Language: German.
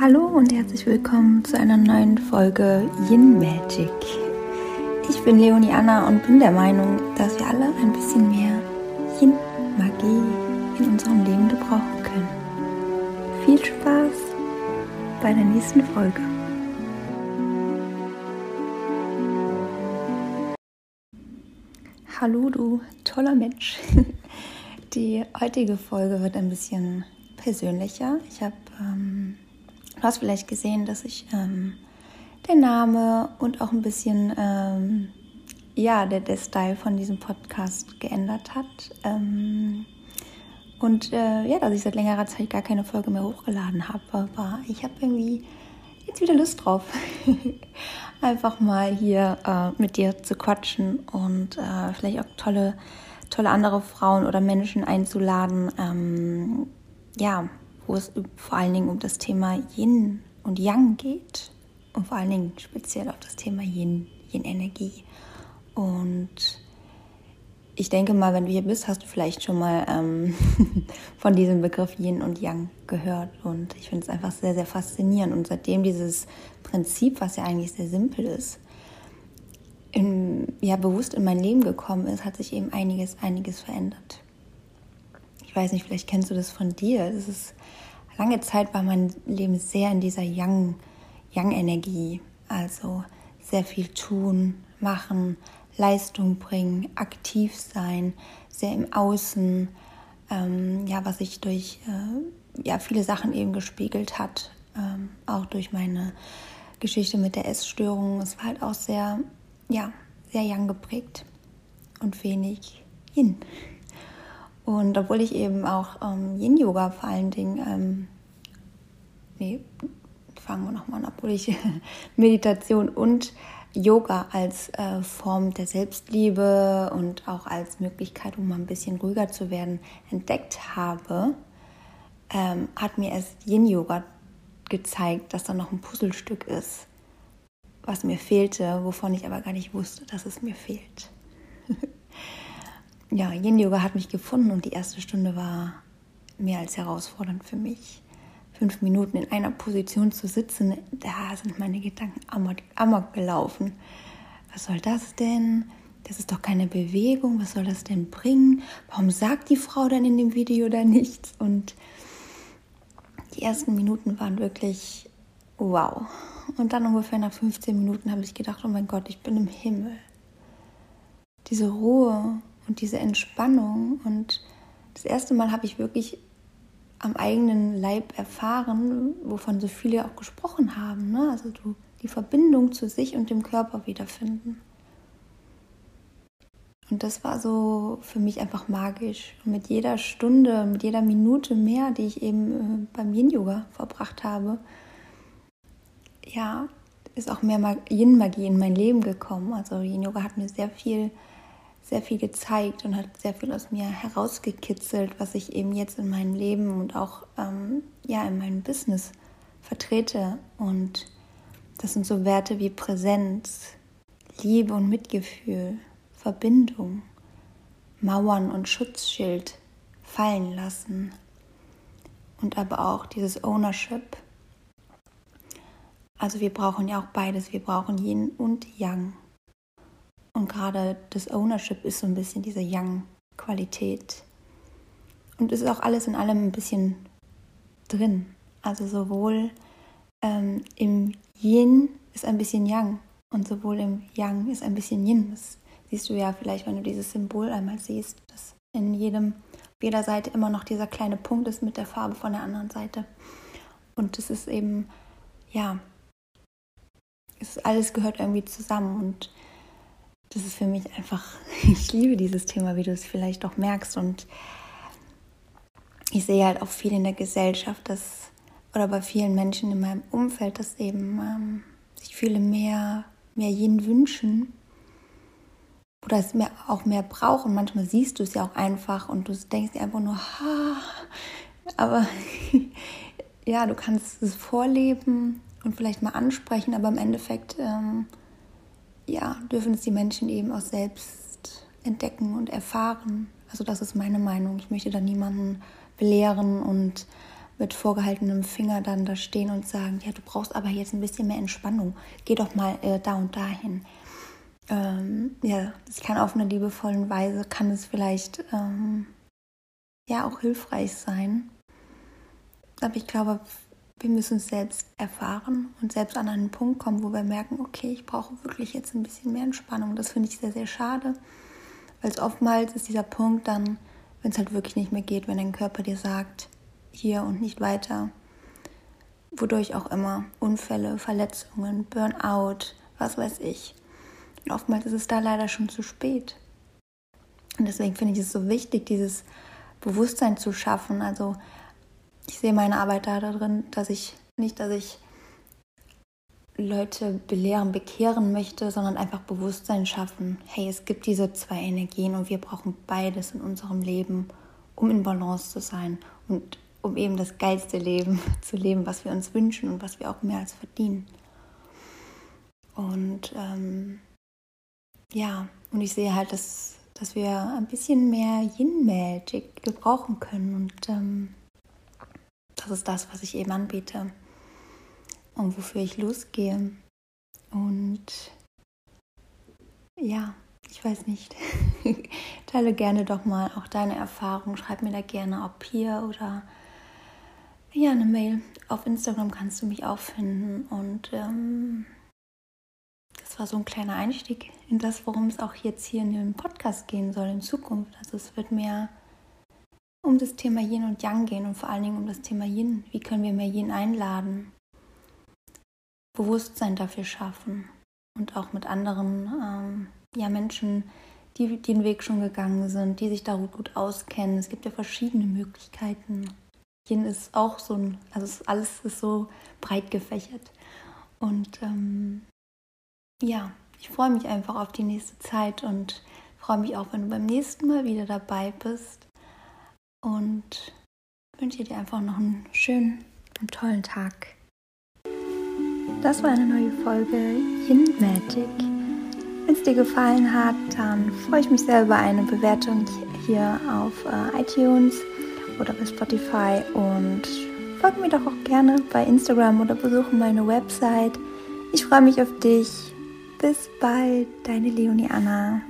Hallo und herzlich willkommen zu einer neuen Folge Yin Magic. Ich bin Leonie Anna und bin der Meinung, dass wir alle ein bisschen mehr Yin Magie in unserem Leben gebrauchen können. Viel Spaß bei der nächsten Folge. Hallo du toller Mensch. Die heutige Folge wird ein bisschen persönlicher. Ich habe ähm, Du hast vielleicht gesehen, dass sich ähm, der Name und auch ein bisschen ähm, ja, der, der Style von diesem Podcast geändert hat. Ähm, und äh, ja, dass ich seit längerer Zeit gar keine Folge mehr hochgeladen habe. Aber ich habe irgendwie jetzt wieder Lust drauf, einfach mal hier äh, mit dir zu quatschen und äh, vielleicht auch tolle, tolle andere Frauen oder Menschen einzuladen. Ähm, ja, wo es vor allen Dingen um das Thema Yin und Yang geht und vor allen Dingen speziell auch das Thema Yin, Yin-Energie. Und ich denke mal, wenn du hier bist, hast du vielleicht schon mal ähm, von diesem Begriff Yin und Yang gehört. Und ich finde es einfach sehr, sehr faszinierend. Und seitdem dieses Prinzip, was ja eigentlich sehr simpel ist, in, ja, bewusst in mein Leben gekommen ist, hat sich eben einiges, einiges verändert. Ich weiß nicht, vielleicht kennst du das von dir. Es ist lange Zeit war mein Leben sehr in dieser Young, Young-Energie. Also sehr viel tun, machen, Leistung bringen, aktiv sein, sehr im Außen, ähm, ja, was sich durch äh, ja, viele Sachen eben gespiegelt hat, ähm, auch durch meine Geschichte mit der Essstörung. Es war halt auch sehr, ja, sehr young geprägt und wenig Yin. Und obwohl ich eben auch ähm, Yin-Yoga vor allen Dingen, ähm, nee, fangen wir nochmal an, obwohl ich Meditation und Yoga als äh, Form der Selbstliebe und auch als Möglichkeit, um mal ein bisschen ruhiger zu werden, entdeckt habe, ähm, hat mir erst Yin-Yoga gezeigt, dass da noch ein Puzzlestück ist, was mir fehlte, wovon ich aber gar nicht wusste, dass es mir fehlt. ja, Yin Yoga hat mich gefunden und die erste Stunde war mehr als herausfordernd für mich. Fünf Minuten in einer Position zu sitzen, da sind meine Gedanken amok, gelaufen. Was soll das denn? Das ist doch keine Bewegung. Was soll das denn bringen? Warum sagt die Frau denn in dem Video da nichts? Und die ersten Minuten waren wirklich wow. Und dann ungefähr nach 15 Minuten habe ich gedacht, oh mein Gott, ich bin im Himmel. Diese Ruhe und diese Entspannung. Und das erste Mal habe ich wirklich am eigenen Leib erfahren, wovon so viele auch gesprochen haben. Ne? Also du, die Verbindung zu sich und dem Körper wiederfinden. Und das war so für mich einfach magisch. Und mit jeder Stunde, mit jeder Minute mehr, die ich eben äh, beim Yin-Yoga verbracht habe, ja, ist auch mehr Yin-Magie in mein Leben gekommen. Also Yin-Yoga hat mir sehr viel sehr viel gezeigt und hat sehr viel aus mir herausgekitzelt, was ich eben jetzt in meinem Leben und auch ähm, ja in meinem Business vertrete. Und das sind so Werte wie Präsenz, Liebe und Mitgefühl, Verbindung, Mauern und Schutzschild fallen lassen und aber auch dieses Ownership. Also wir brauchen ja auch beides, wir brauchen Yin und Yang. Und gerade das Ownership ist so ein bisschen diese Young-Qualität. Und es ist auch alles in allem ein bisschen drin. Also sowohl ähm, im Yin ist ein bisschen Yang und sowohl im Yang ist ein bisschen Yin. Das siehst du ja vielleicht, wenn du dieses Symbol einmal siehst, dass in jedem, auf jeder Seite immer noch dieser kleine Punkt ist mit der Farbe von der anderen Seite. Und das ist eben, ja, es alles gehört irgendwie zusammen und das ist für mich einfach, ich liebe dieses Thema, wie du es vielleicht auch merkst. Und ich sehe halt auch viel in der Gesellschaft, dass, oder bei vielen Menschen in meinem Umfeld, dass eben ähm, sich viele mehr, mehr Yin wünschen oder es mehr, auch mehr brauchen. Manchmal siehst du es ja auch einfach und du denkst dir einfach nur, ha, aber ja, du kannst es vorleben und vielleicht mal ansprechen, aber im Endeffekt ähm, ja, dürfen es die Menschen eben auch selbst entdecken und erfahren. Also das ist meine Meinung. Ich möchte da niemanden belehren und mit vorgehaltenem Finger dann da stehen und sagen, ja, du brauchst aber jetzt ein bisschen mehr Entspannung. Geh doch mal äh, da und dahin. Ähm, ja, das kann auf einer liebevollen Weise, kann es vielleicht ähm, ja auch hilfreich sein. Aber ich glaube, wir müssen es selbst erfahren und selbst an einen Punkt kommen, wo wir merken, okay, ich brauche wirklich jetzt ein bisschen mehr Entspannung. Das finde ich sehr, sehr schade, weil es oftmals ist dieser Punkt dann, wenn es halt wirklich nicht mehr geht, wenn dein Körper dir sagt, hier und nicht weiter, wodurch auch immer, Unfälle, Verletzungen, Burnout, was weiß ich. Und oftmals ist es da leider schon zu spät. Und deswegen finde ich es so wichtig, dieses Bewusstsein zu schaffen. Also ich sehe meine Arbeit da darin, dass ich nicht, dass ich Leute belehren, bekehren möchte, sondern einfach Bewusstsein schaffen. Hey, es gibt diese zwei Energien und wir brauchen beides in unserem Leben, um in Balance zu sein und um eben das geilste Leben zu leben, was wir uns wünschen und was wir auch mehr als verdienen. Und ähm, ja, und ich sehe halt, dass, dass wir ein bisschen mehr Yin-Magic gebrauchen können und ähm, das ist das, was ich eben anbiete und wofür ich losgehe. Und ja, ich weiß nicht. Teile gerne doch mal auch deine Erfahrung. Schreib mir da gerne, ob hier oder ja, eine Mail. Auf Instagram kannst du mich auch finden. Und ähm, das war so ein kleiner Einstieg in das, worum es auch jetzt hier in dem Podcast gehen soll in Zukunft. Also es wird mehr um das Thema Yin und Yang gehen und vor allen Dingen um das Thema Yin. Wie können wir mehr Yin einladen? Bewusstsein dafür schaffen und auch mit anderen ähm, ja, Menschen, die den Weg schon gegangen sind, die sich da gut, auskennen. Es gibt ja verschiedene Möglichkeiten. Yin ist auch so ein, also alles ist so breit gefächert. Und ähm, ja, ich freue mich einfach auf die nächste Zeit und freue mich auch, wenn du beim nächsten Mal wieder dabei bist. Und wünsche dir einfach noch einen schönen und tollen Tag. Das war eine neue Folge Yin Magic. Wenn es dir gefallen hat, dann freue ich mich sehr über eine Bewertung hier auf äh, iTunes oder bei Spotify und folge mir doch auch gerne bei Instagram oder besuche meine Website. Ich freue mich auf dich. Bis bald, deine Leonie Anna.